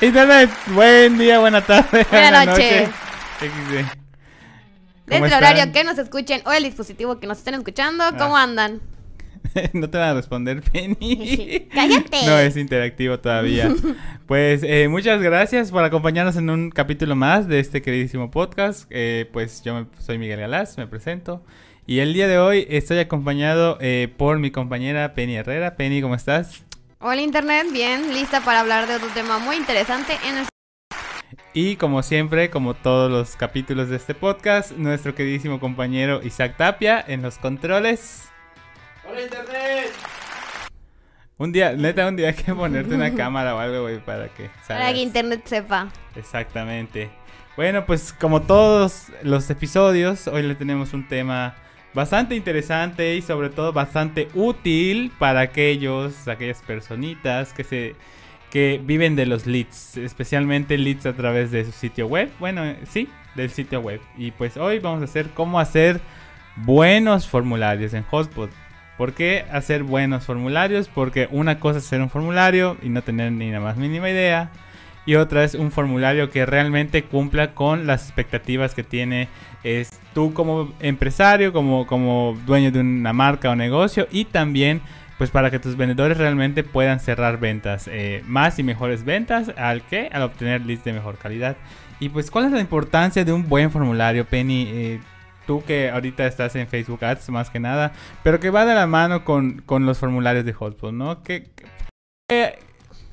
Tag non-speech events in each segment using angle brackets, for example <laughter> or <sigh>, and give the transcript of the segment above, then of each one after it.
Internet, buen día, buena tarde, Buena noche. ¿Cómo Dentro del están? horario que nos escuchen o el dispositivo que nos estén escuchando, ¿cómo Ah. andan? <laughs> no te van a responder, <laughs> Penny. <laughs> Cállate. No es interactivo todavía. Pues eh, muchas gracias por acompañarnos en un capítulo más de este queridísimo podcast. Eh, pues yo me- soy Miguel Galás, me presento. Y el día de hoy estoy acompañado eh, por mi compañera Penny Herrera. Penny, ¿cómo estás? Hola Internet, bien, lista para hablar de otro tema muy interesante en el... Y como siempre, como todos los capítulos de este podcast, nuestro queridísimo compañero Isaac Tapia en los controles. ¡Hola Internet! Un día, neta, un día hay que ponerte una cámara o algo, güey, para que Para salgas. que Internet sepa. Exactamente. Bueno, pues como todos los episodios, hoy le tenemos un tema bastante interesante y sobre todo bastante útil para aquellos, aquellas personitas que se que viven de los leads, especialmente leads a través de su sitio web. Bueno, eh, sí, del sitio web. Y pues hoy vamos a hacer cómo hacer buenos formularios en Hotspot. ¿Por qué hacer buenos formularios? Porque una cosa es hacer un formulario y no tener ni la más mínima idea. Y otra es un formulario que realmente cumpla con las expectativas que tiene es tú como empresario, como, como dueño de una marca o negocio y también pues para que tus vendedores realmente puedan cerrar ventas, eh, más y mejores ventas, ¿al qué? Al obtener leads de mejor calidad. Y pues cuál es la importancia de un buen formulario, Penny, Eh, tú que ahorita estás en Facebook Ads más que nada, pero que va de la mano con, con los formularios de Hotspot, ¿no? ¿Qué, qué-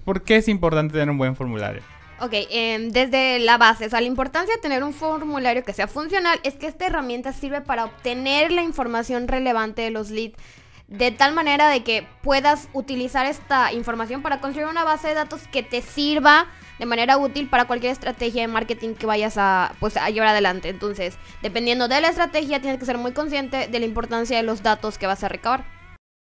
¿Por qué es importante tener un buen formulario? Ok, em, desde la base, o sea, la importancia de tener un formulario que sea funcional es que esta herramienta sirve para obtener la información relevante de los leads de tal manera de que puedas utilizar esta información para construir una base de datos que te sirva de manera útil para cualquier estrategia de marketing que vayas a, pues, a llevar adelante. Entonces, dependiendo de la estrategia, tienes que ser muy consciente de la importancia de los datos que vas a recabar.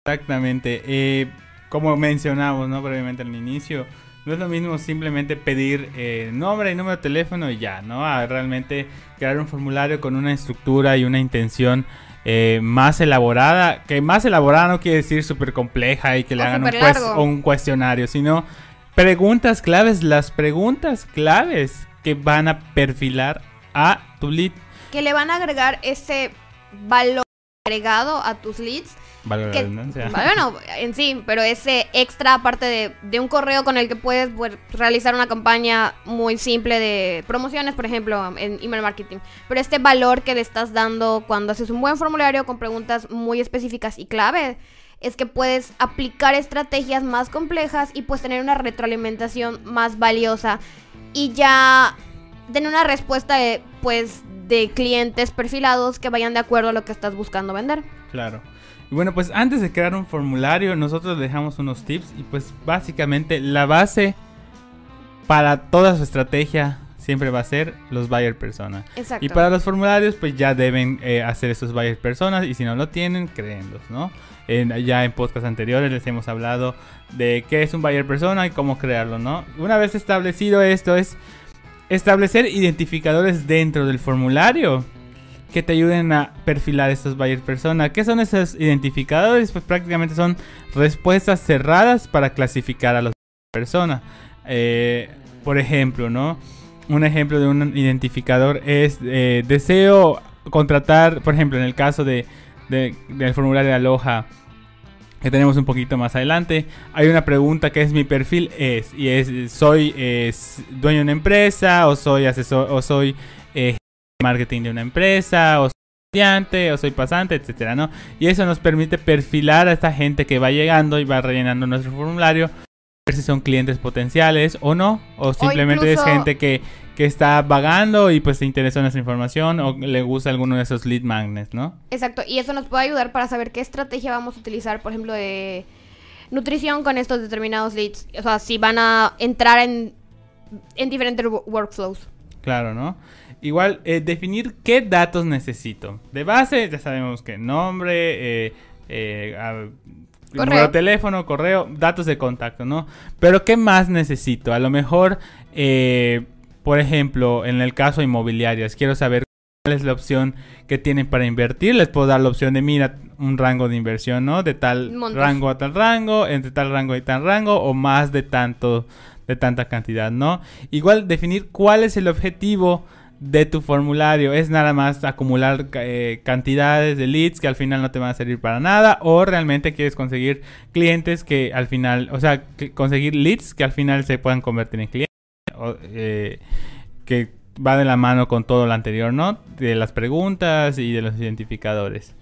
Exactamente. Eh, como mencionamos, ¿no? Brevemente al inicio, no es lo mismo simplemente pedir eh, nombre y número de teléfono y ya, ¿no? A realmente crear un formulario con una estructura y una intención eh, más elaborada. Que más elaborada no quiere decir súper compleja y que le O hagan un cuestionario, sino preguntas claves, las preguntas claves que van a perfilar a tu lead. Que le van a agregar ese valor agregado a tus leads Valga la redundancia. <laughs> bueno, en sí, pero ese extra aparte de, de un correo con el que puedes pues, realizar una campaña muy simple de promociones, por ejemplo, en email marketing. Pero este valor que le estás dando cuando haces un buen formulario con preguntas muy específicas y clave es que puedes aplicar estrategias más complejas y pues tener una retroalimentación más valiosa y ya tener una respuesta de pues de clientes perfilados que vayan de acuerdo a lo que estás buscando vender. Claro. Y bueno, pues antes de crear un formulario, nosotros dejamos unos tips y pues básicamente la base para toda su estrategia siempre va a ser los buyer persona. Exacto. Y para los formularios, pues ya deben eh, hacer esos buyer personas y si no lo tienen, créenlos, ¿no? En- ya en podcast anteriores les hemos hablado de qué es un buyer persona y cómo crearlo, ¿no? Una vez establecido esto es establecer identificadores dentro del formulario que te ayuden a perfilar estos buyer persona. ¿Qué son esos identificadores? Pues prácticamente son respuestas cerradas para clasificar a los persona. Eh, por ejemplo, ¿no? Un ejemplo de un identificador es eh, deseo contratar, por ejemplo, en el caso de, de- del formulario de Aloha que tenemos un poquito más adelante, hay una pregunta que es mi perfil es y es soy eh, dueño de una empresa o soy asesor o soy marketing de una empresa o soy estudiante o soy pasante, etcétera, ¿no? Y eso nos permite perfilar a esta gente que va llegando y va rellenando nuestro formulario, ver si son clientes potenciales o no, o simplemente incluso- es gente que, que está vagando y pues se interesó en esa información o le gusta alguno de esos lead magnets, ¿no? Exacto, y eso nos puede ayudar para saber qué estrategia vamos a utilizar, por ejemplo, de nutrición con estos determinados leads. O sea, si van a entrar en, en diferentes wo- workflows. Claro, ¿no? Igual, eh, definir qué datos necesito. De base, ya sabemos que nombre, eh, eh, a- Correo. teléfono, correo, datos de contacto, ¿no? Pero ¿qué más necesito? A lo mejor, eh, por ejemplo, en el caso de inmobiliarias, quiero saber cuál es la opción que tienen para invertir. Les puedo dar la opción de, mira, un rango de inversión, ¿no? De tal rango a tal rango, entre tal rango y tal rango, o más de tanto de tanta cantidad, ¿no? Igual definir cuál es el objetivo de tu formulario. Es nada más acumular eh, cantidades de leads que al final no te van a servir para nada. O realmente quieres conseguir clientes que al final, o sea, conseguir leads que al final se puedan convertir en clientes. Eh, que va de la mano con todo lo anterior, ¿no? De las preguntas y de los identificadores.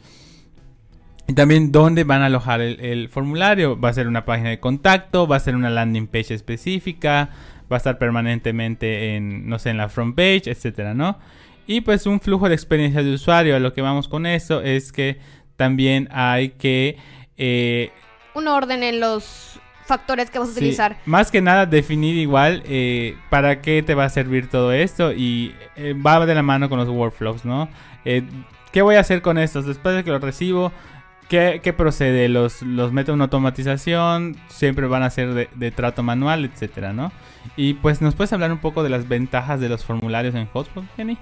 Y también dónde van a alojar el, el formulario. Va a ser una página de contacto, va a ser una landing page específica va a estar permanentemente en, no sé, en la front page, etcétera, ¿no? Y pues un flujo de experiencia de usuario. A lo que vamos con eso es que también hay que... Eh, un orden en los factores que vas a utilizar. Más que nada definir igual eh, para qué te va a servir todo esto y eh, va de la mano con los workflows, ¿no? ¿Qué voy a hacer con estos? Después de que los recibo, ¿Qué, procede? Los, los meto en automatización, siempre van a ser de, trato manual, etcétera, ¿no? Y pues, ¿nos puedes hablar un poco de las ventajas de los formularios en Hotspot, Jenny?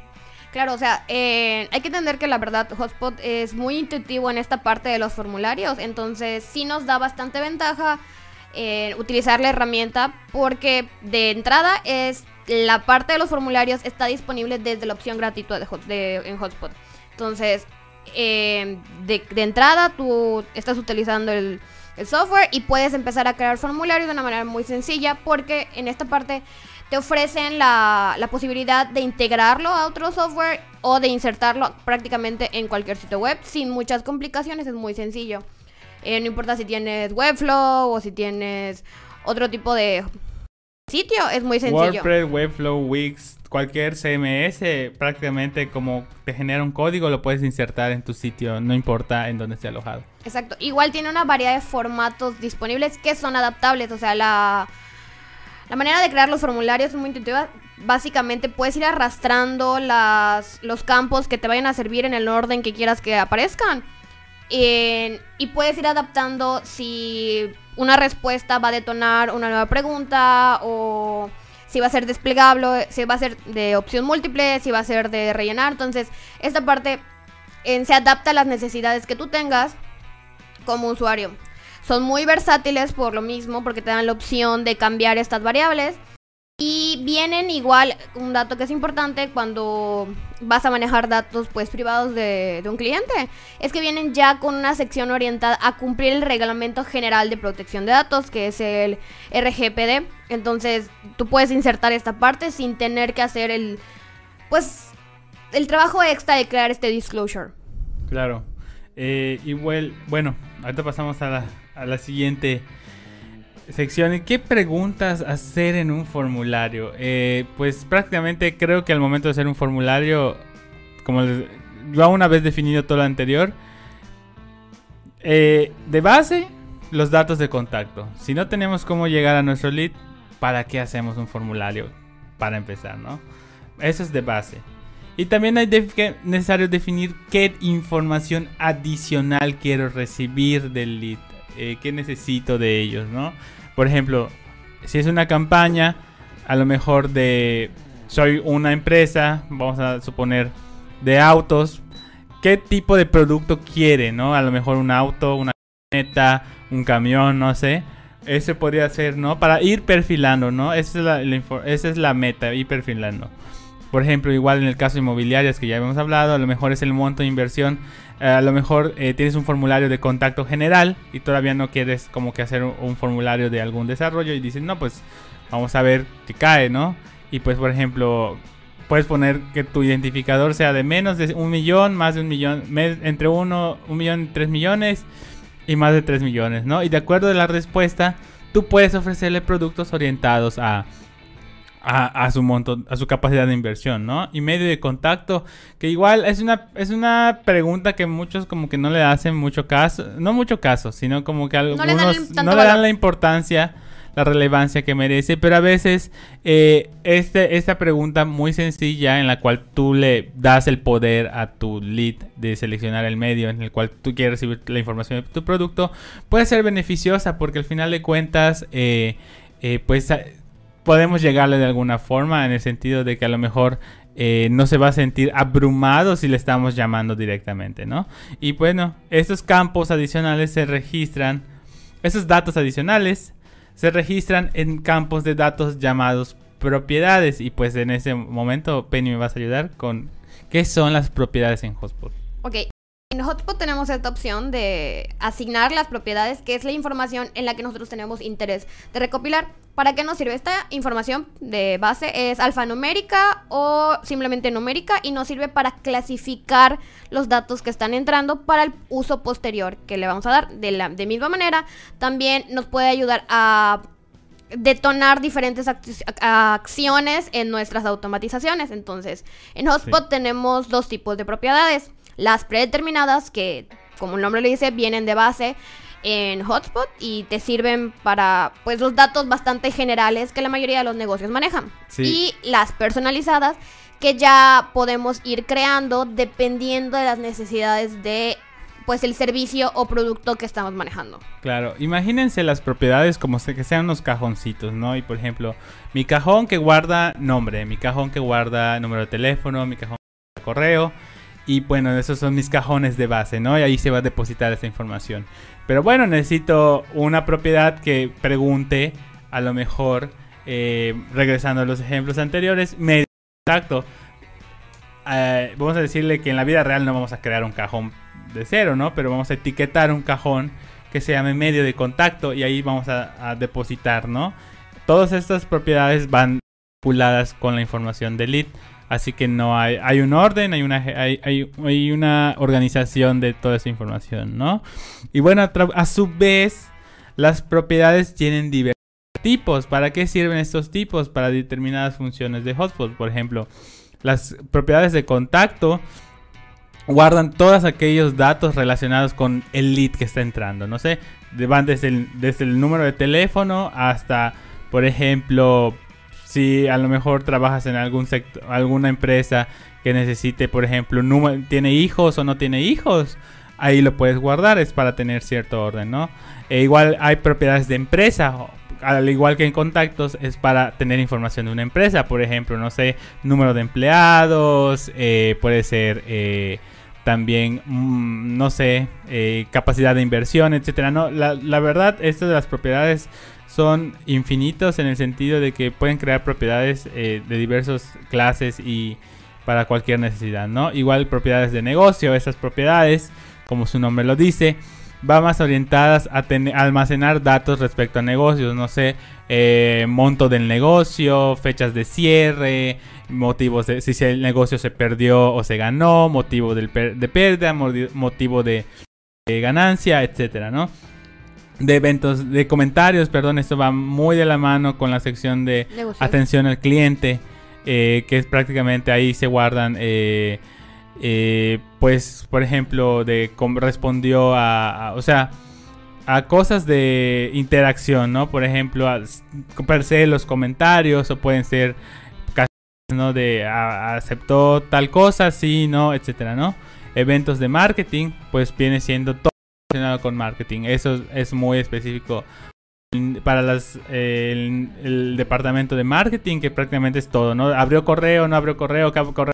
Claro, o sea, eh, hay que entender que la verdad Hotspot es muy intuitivo en esta parte de los formularios, entonces sí nos da bastante ventaja eh, utilizar la herramienta porque de entrada es la parte de los formularios está disponible desde la opción gratuita de, en Hotspot. Entonces, eh, de, entrada tú estás utilizando el, software y puedes empezar a crear formularios de una manera muy sencilla porque en esta parte te ofrecen la, posibilidad de integrarlo a otro software o de insertarlo prácticamente en cualquier sitio web sin muchas complicaciones, es muy sencillo. Eh, no importa si tienes Webflow o si tienes otro tipo de sitio, es muy sencillo. WordPress, Webflow, Wix, cualquier CMS, prácticamente como te genera un código, lo puedes insertar en tu sitio, no importa en dónde esté alojado. Exacto. Igual tiene una variedad de formatos disponibles que son adaptables. O sea, la, la manera de crear los formularios es muy intuitiva. Básicamente puedes ir arrastrando las, los campos que te vayan a servir en el orden que quieras que aparezcan. y puedes ir adaptando si una respuesta va a detonar una nueva pregunta o si va a ser desplegable, si va a ser de opción múltiple, si va a ser de rellenar. Entonces, esta parte se adapta a las necesidades que tú tengas como usuario. Son muy versátiles por lo mismo, porque te dan la opción de cambiar estas variables. Y vienen igual, un dato que es importante cuando vas a manejar datos pues privados de, un cliente, es que vienen ya con una sección orientada a cumplir el Reglamento General de Protección de Datos, que es el RGPD. Entonces tú puedes insertar esta parte sin tener que hacer el, pues, el trabajo extra de crear este disclosure. Claro. Eh, igual, bueno, ahorita pasamos a la, a la siguiente sección. ¿Qué preguntas hacer en un formulario? Eh, pues prácticamente creo que al momento de hacer un formulario, como yo una vez definido todo lo anterior, eh, de base, los datos de contacto. Si no tenemos cómo llegar a nuestro lead, ¿para qué hacemos un formulario? Para empezar, ¿no? Eso es de base. Y también es necesario definir qué información adicional quiero recibir del lead. Eh, qué necesito de ellos, ¿no? Por ejemplo, si es una campaña, a lo mejor de soy una empresa, vamos a suponer de autos, ¿qué tipo de producto quiere, no? A lo mejor un auto, una camioneta, un camión, no sé. Ese podría ser, ¿no? Para ir perfilando, ¿no? Esa es la, esa es la meta, ir perfilando. Por ejemplo, igual en el caso de inmobiliarias que ya habíamos hablado, a lo mejor es el monto de inversión. Eh, a lo mejor eh, tienes un formulario de contacto general y todavía no quieres como que hacer un, formulario de algún desarrollo y dices, no, pues vamos a ver qué cae, ¿no? Y pues, por ejemplo, puedes poner que tu identificador sea de menos de un millón, más de un millón, entre uno, un millón y tres millones y más de tres millones, ¿no? Y de acuerdo a la respuesta, tú puedes ofrecerle productos orientados a a, su monto, a su capacidad de inversión, ¿no? Y medio de contacto, que igual es una, es una pregunta que muchos como que no le hacen mucho caso, no mucho caso, sino como que algunos no le dan, la importancia, la relevancia que merece, pero a veces eh, este, esta pregunta muy sencilla en la cual tú le das el poder a tu lead de seleccionar el medio en el cual tú quieres recibir la información de tu producto, puede ser beneficiosa porque al final de cuentas, eh, eh, pues podemos llegarle de alguna forma en el sentido de que a lo mejor eh, no se va a sentir abrumado si le estamos llamando directamente, ¿no? Y bueno, estos campos adicionales se registran, esos datos adicionales se registran en campos de datos llamados propiedades. Y pues en ese momento, Penny, me vas a ayudar con qué son las propiedades en Hotspot. Ok, en Hotspot tenemos esta opción de asignar las propiedades, que es la información en la que nosotros tenemos interés de recopilar. ¿Para qué nos sirve esta información de base? Es alfanumérica o simplemente numérica y nos sirve para clasificar los datos que están entrando para el uso posterior que le vamos a dar. De la de misma manera, también nos puede ayudar a detonar diferentes acciones en nuestras automatizaciones. Entonces, en Hotspot tenemos dos tipos de propiedades. Las predeterminadas, que como el nombre le dice, vienen de base en Hotspot y te sirven para pues los datos bastante generales que la mayoría de los negocios manejan. Y las personalizadas que ya podemos ir creando dependiendo de las necesidades de pues el servicio o producto que estamos manejando. Claro, imagínense las propiedades como que sean unos cajoncitos, ¿no? Y por ejemplo, mi cajón que guarda nombre, mi cajón que guarda número de teléfono, mi cajón de correo. Y bueno, esos son mis cajones de base, ¿no? Y ahí se va a depositar esa información. Pero bueno, necesito una propiedad que pregunte, a lo mejor, eh, regresando a los ejemplos anteriores, medio contacto. Eh, vamos a decirle que en la vida real no vamos a crear un cajón de cero, ¿no? Pero vamos a etiquetar un cajón que se llame medio de contacto y ahí vamos a, depositar, ¿no? Todas estas propiedades van vinculadas con la información de lead. Así que no hay, hay un orden, hay una, hay, hay, una organización de toda esa información, ¿no? Y bueno, a, su vez, las propiedades tienen diversos tipos. ¿Para qué sirven estos tipos? Para determinadas funciones de hotspot. Por ejemplo, las propiedades de contacto guardan todos aquellos datos relacionados con el lead que está entrando. No sé, van desde el, desde el número de teléfono hasta, por ejemplo, si a lo mejor trabajas en algún sector, alguna empresa que necesite, por ejemplo, tiene hijos o no tiene hijos, ahí lo puedes guardar, es para tener cierto orden, ¿no? E igual hay propiedades de empresa, al igual que en contactos, es para tener información de una empresa, por ejemplo, no sé, número de empleados, eh, puede ser... Eh, también, mm, no sé, eh, capacidad de inversión, etcétera. No, la, verdad, estas de las propiedades son infinitos en el sentido de que pueden crear propiedades eh, de diversas clases y para cualquier necesidad, ¿no? Igual propiedades de negocio, esas propiedades, como su nombre lo dice, van más orientadas a, almacenar datos respecto a negocios, no sé, eh, monto del negocio, fechas de cierre, motivos de si el negocio se perdió o se ganó, motivo de pérdida, motivo de, ganancia, etcétera, ¿no? De eventos, de comentarios, perdón, esto va muy de la mano con la sección de atención al cliente, eh, que es prácticamente ahí se guardan, eh, eh, pues, por ejemplo, de cómo respondió a, o sea, a cosas de interacción, ¿no? Por ejemplo, a, per se los comentarios o pueden ser ¿no? De aceptó tal cosa, sí, no, etcétera, ¿no? Eventos de marketing, pues viene siendo todo relacionado con marketing. Eso es muy específico para las, el, departamento de marketing, que prácticamente es todo, ¿no? Abrió correo, no abrió correo, correo,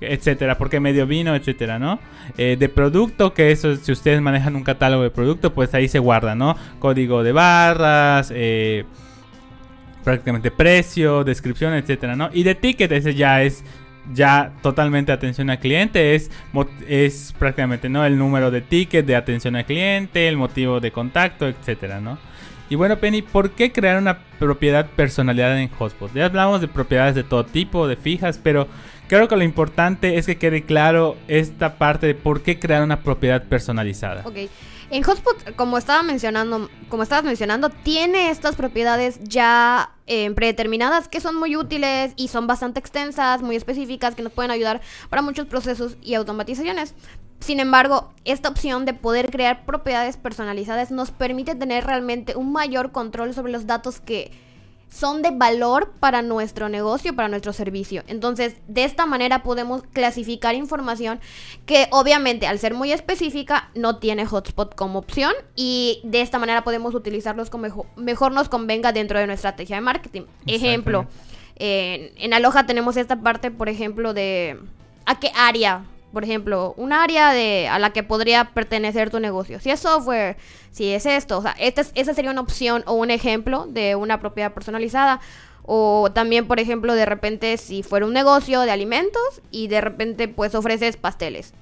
etcétera, porque medio vino, etcétera, ¿no? Eh, de producto, que eso, si ustedes manejan un catálogo de producto, pues ahí se guarda, ¿no? Código de barras, eh, prácticamente precio, descripción, etcétera, ¿no? Y de ticket ese ya es ya totalmente atención al cliente es es prácticamente no el número de ticket de atención al cliente, el motivo de contacto, etcétera, ¿no? Y bueno, Penny, ¿por qué crear una propiedad personalizada en Hotspot? Ya hablamos de propiedades de todo tipo, de fijas, pero creo que lo importante es que quede claro esta parte de por qué crear una propiedad personalizada. Ok. En Hotspot, como mencionando, estabas mencionando, tiene estas propiedades ya eh, predeterminadas que son muy útiles y son bastante extensas, muy específicas, que nos pueden ayudar para muchos procesos y automatizaciones. Sin embargo, esta opción de poder crear propiedades personalizadas nos permite tener realmente un mayor control sobre los datos que son de valor para nuestro negocio, para nuestro servicio. Entonces, de esta manera podemos clasificar información que obviamente al ser muy específica no tiene hotspot como opción y de esta manera podemos utilizarlos como mejor, nos convenga dentro de nuestra estrategia de marketing. Ejemplo, en Aloha tenemos esta parte, por ejemplo, de a qué área por ejemplo, un área de, a la que podría pertenecer tu negocio. Si es software, si es esto, o sea, esta, esa sería una opción o un ejemplo de una propiedad personalizada. O también, por ejemplo, de repente si fuera un negocio de alimentos y de repente pues ofreces pasteles.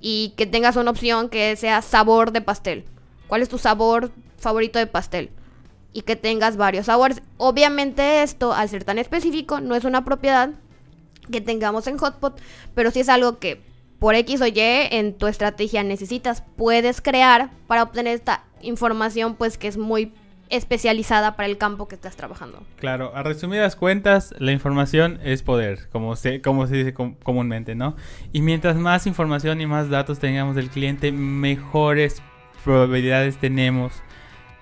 Y que tengas una opción que sea sabor de pastel. ¿Cuál es tu sabor favorito de pastel? Y que tengas varios sabores. Obviamente esto, al ser tan específico, no es una propiedad que tengamos en Hotpot, pero sí es algo que por X o Y en tu estrategia necesitas, puedes crear para obtener esta información pues que es muy especializada para el campo que estás trabajando. Claro, a resumidas cuentas, la información es poder, como se, como se dice comúnmente, ¿no? Y mientras más información y más datos tengamos del cliente, mejores probabilidades tenemos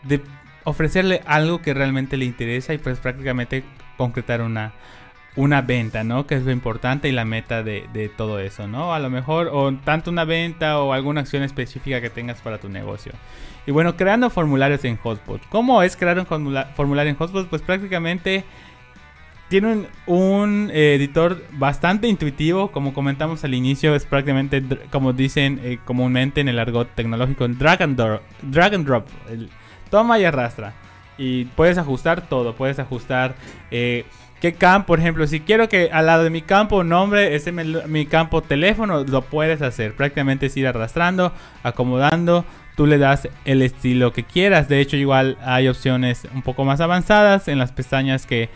de ofrecerle algo que realmente le interesa y pues prácticamente concretar una, una venta, ¿no? Que es lo importante y la meta de, todo eso, ¿no? A lo mejor, o tanto una venta o alguna acción específica que tengas para tu negocio. Y bueno, creando formularios en Hotspot. ¿Cómo es crear un formulario en Hotspot? Pues prácticamente tiene un, eh, editor bastante intuitivo, como comentamos al inicio, es prácticamente, como dicen eh, comúnmente en el argot tecnológico, drag and, drop, drag and drop. toma y arrastra. Y puedes ajustar todo, puedes ajustar... Eh, ¿Qué campo? Por ejemplo, si quiero que al lado de mi campo nombre ese mi campo teléfono, lo puedes hacer. Prácticamente es ir arrastrando, acomodando. Tú le das el estilo que quieras. De hecho, igual hay opciones un poco más avanzadas en las pestañas que,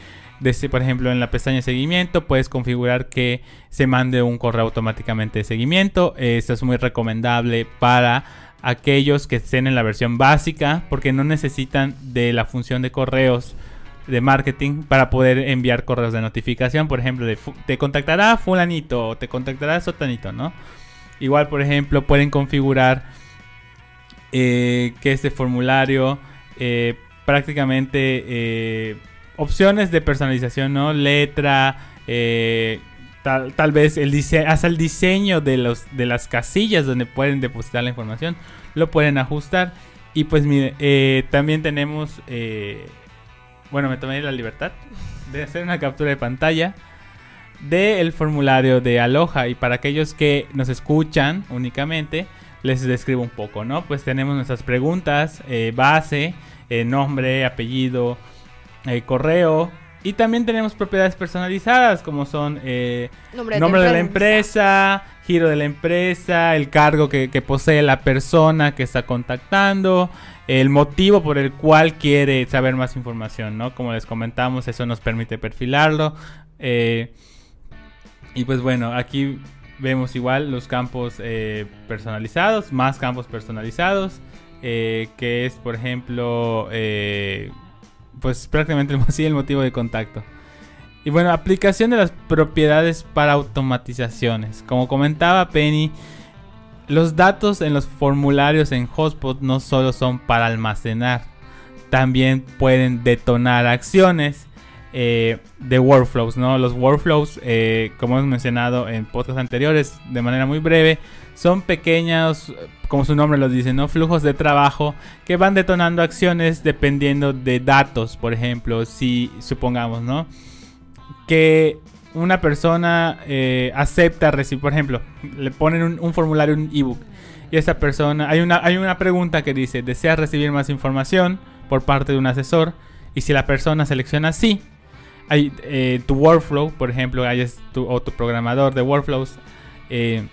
por ejemplo, en la pestaña seguimiento, puedes configurar que se mande un correo automáticamente de seguimiento. Esto es muy recomendable para aquellos que estén en la versión básica porque no necesitan de la función de correos de marketing para poder enviar correos de notificación, por ejemplo, te contactará fulanito o te contactará sotanito, ¿no? Igual, por ejemplo, pueden configurar eh, que este formulario eh, prácticamente eh, opciones de personalización, ¿no? Letra, tal, vez el hasta el diseño de, los, de las casillas donde pueden depositar la información, lo pueden ajustar. Y pues mire, también tenemos bueno, me tomé la libertad de hacer una captura de pantalla del formulario de Aloha. Y para aquellos que nos escuchan únicamente, les describo un poco, ¿no? Pues tenemos nuestras preguntas, eh, base, eh, nombre, apellido, eh, correo. Y también tenemos propiedades personalizadas como son nombre, de, la empresa, giro de la empresa, el cargo que, posee la persona que está contactando, el motivo por el cual quiere saber más información, ¿no? Como les comentamos, eso nos permite perfilarlo. Eh, y pues bueno, aquí vemos igual los campos eh, personalizados, más campos personalizados, eh, que es por ejemplo, pues prácticamente <laughs> el motivo de contacto. Y bueno, aplicación de las propiedades para automatizaciones. Como comentaba Penny, los datos en los formularios en Hotspot no solo son para almacenar, también pueden detonar acciones eh, de workflows, ¿no? Los workflows, eh, como hemos mencionado en podcasts anteriores, de manera muy breve, son pequeños, como su nombre lo dice, ¿no? Flujos de trabajo que van detonando acciones dependiendo de datos, por ejemplo, si supongamos, ¿no? Que una persona eh, acepta recibir, por ejemplo, le ponen un, formulario, un ebook, y esa persona, hay una, hay una pregunta que dice, ¿desea recibir más información por parte de un asesor? Y si la persona selecciona sí, hay, eh, tu workflow, por ejemplo, hay tu, o tu programador de workflows, eh,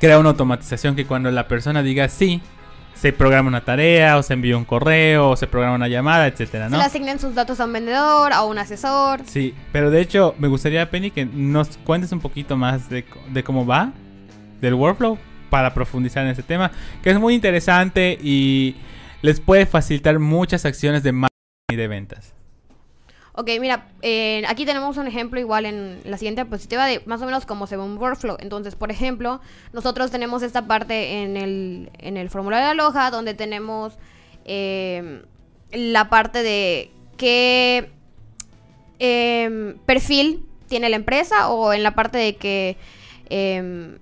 crea una automatización que cuando la persona diga sí, se programa una tarea o se envía un correo o se programa una llamada, etcétera, ¿no? Se le asignen sus datos a un vendedor, a un asesor. Sí, pero de hecho me gustaría, Penny, que nos cuentes un poquito más de, cómo va, del workflow, para profundizar en este tema, que es muy interesante y les puede facilitar muchas acciones de marketing y de ventas. Ok, mira, eh, aquí tenemos un ejemplo igual en la siguiente diapositiva de más o menos cómo se ve un workflow. Entonces, por ejemplo, nosotros tenemos esta parte en el, en el formulario de aloja donde tenemos eh, la parte de qué em, perfil tiene la empresa o en la parte de que em,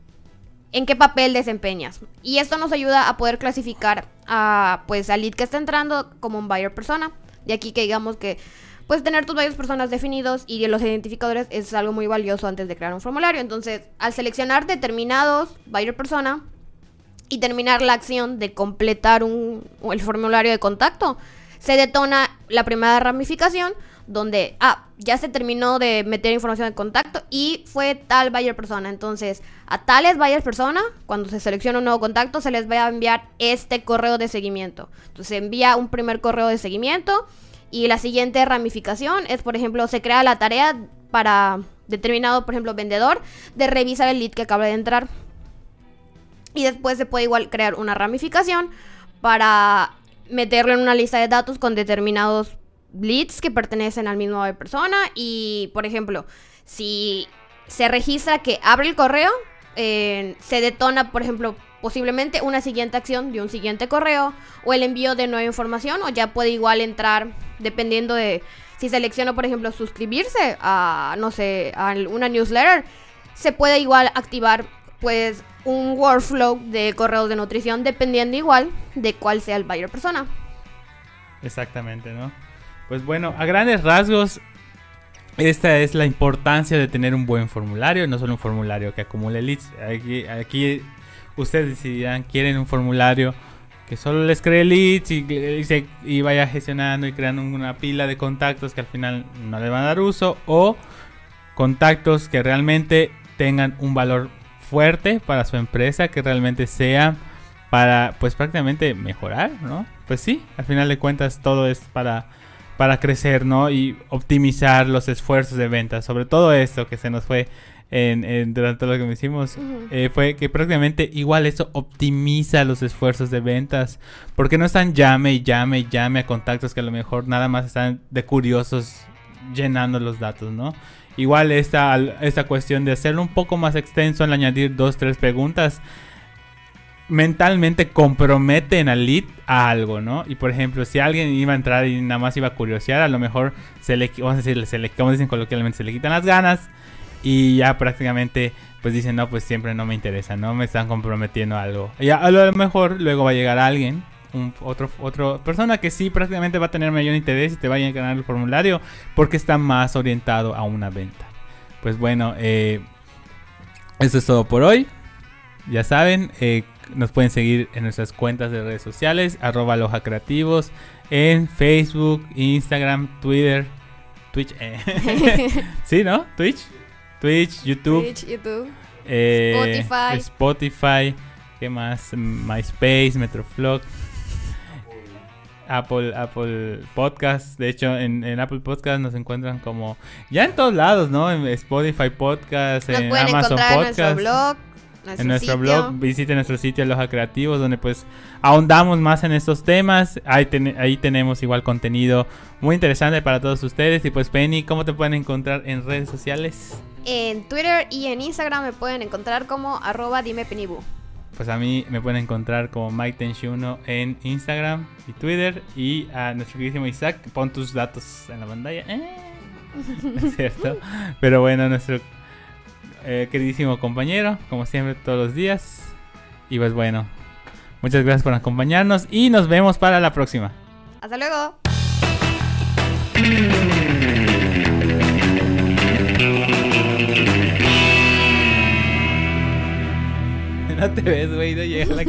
en qué papel desempeñas. Y esto nos ayuda a poder clasificar a pues al lead que está entrando como un buyer persona. De aquí que digamos que pues tener tus varias personas definidos y los identificadores es algo muy valioso antes de crear un formulario. Entonces, al seleccionar determinados buyer persona y terminar la acción de completar un, el formulario de contacto, se detona la primera ramificación donde, ah, ya se terminó de meter información de contacto y fue tal buyer persona. Entonces, a tales buyer persona, cuando se selecciona un nuevo contacto, se les va a enviar este correo de seguimiento. Entonces, se envía un primer correo de seguimiento y la siguiente ramificación es, por ejemplo, se crea la tarea para determinado, por ejemplo, vendedor, de revisar el lead que acaba de entrar. Y después se puede igual crear una ramificación para meterlo en una lista de datos con determinados leads que pertenecen al mismo persona. Y, por ejemplo, si se registra que abre el correo, se detona, por ejemplo, posiblemente una siguiente acción de un siguiente correo o el envío de nueva información o ya puede igual entrar dependiendo de si selecciono por ejemplo suscribirse a no sé a una newsletter se puede igual activar pues un workflow de correos de nutrición dependiendo igual de cuál sea el buyer persona exactamente no pues bueno a grandes rasgos esta es la importancia de tener un buen formulario, no solo un formulario que acumule leads. Aquí, aquí ustedes decidirán, quieren un formulario que solo les cree leads y, vaya gestionando y creando una pila de contactos que al final no le van a dar uso o contactos que realmente tengan un valor fuerte para su empresa, que realmente sea para pues prácticamente mejorar, ¿no? Pues sí, al final de cuentas todo es para para crecer, ¿no? Y optimizar los esfuerzos de venta. Sobre todo esto que se nos fue en, durante todo lo que hicimos, eh, fue que prácticamente igual eso optimiza los esfuerzos de ventas, porque no están llame y llame y llame a contactos que a lo mejor nada más están de curiosos llenando los datos, ¿no? Igual esta, esta cuestión de hacerlo un poco más extenso al añadir dos, tres preguntas, mentalmente comprometen al lead a algo, ¿no? Y por ejemplo, si alguien iba a entrar y nada más iba a curiosear, a lo mejor se le, vamos a decir, se le, como dicen coloquialmente, se le quitan las ganas y ya prácticamente pues dicen, no, pues siempre no me interesa, no me están comprometiendo algo. Y a, lo mejor luego va a llegar alguien, un, otro, otro persona que sí prácticamente va a tener mayor interés y te va a ganar el formulario porque está más orientado a una venta. Pues bueno, eh, eso es todo por hoy. Ya saben, eh, nos pueden seguir en nuestras cuentas de redes sociales, arroba loja creativos, en Facebook, Instagram, Twitter, Twitch. Eh. <laughs> <laughs> ¿Sí, no? Twitch. Twitch, YouTube. Eh, Spotify. Spotify. ¿Qué más? MySpace, Metroflog. Apple, Apple Podcast. De hecho, en, Apple Podcast nos encuentran como ya en todos lados, ¿no? En Spotify Podcast, en Amazon Podcast. En nuestro blog. en nuestro blog, visite nuestro sitio Loja Creativos, donde pues ahondamos más en estos temas. Ahí, ahí tenemos igual contenido muy interesante para todos ustedes. Y pues Penny, ¿cómo te pueden encontrar en redes sociales? En Twitter y en Instagram me pueden encontrar como arroba dime Pues a mí me pueden encontrar como Mike 1 en Instagram y Twitter. Y a nuestro queridísimo Isaac, pon tus datos en la pantalla. Eh, <laughs> es cierto. Pero bueno, nuestro eh, queridísimo compañero, como siempre, todos los días. Y pues bueno, muchas gracias por acompañarnos y nos vemos para la próxima. Hasta luego. No te ves, güey, no llega la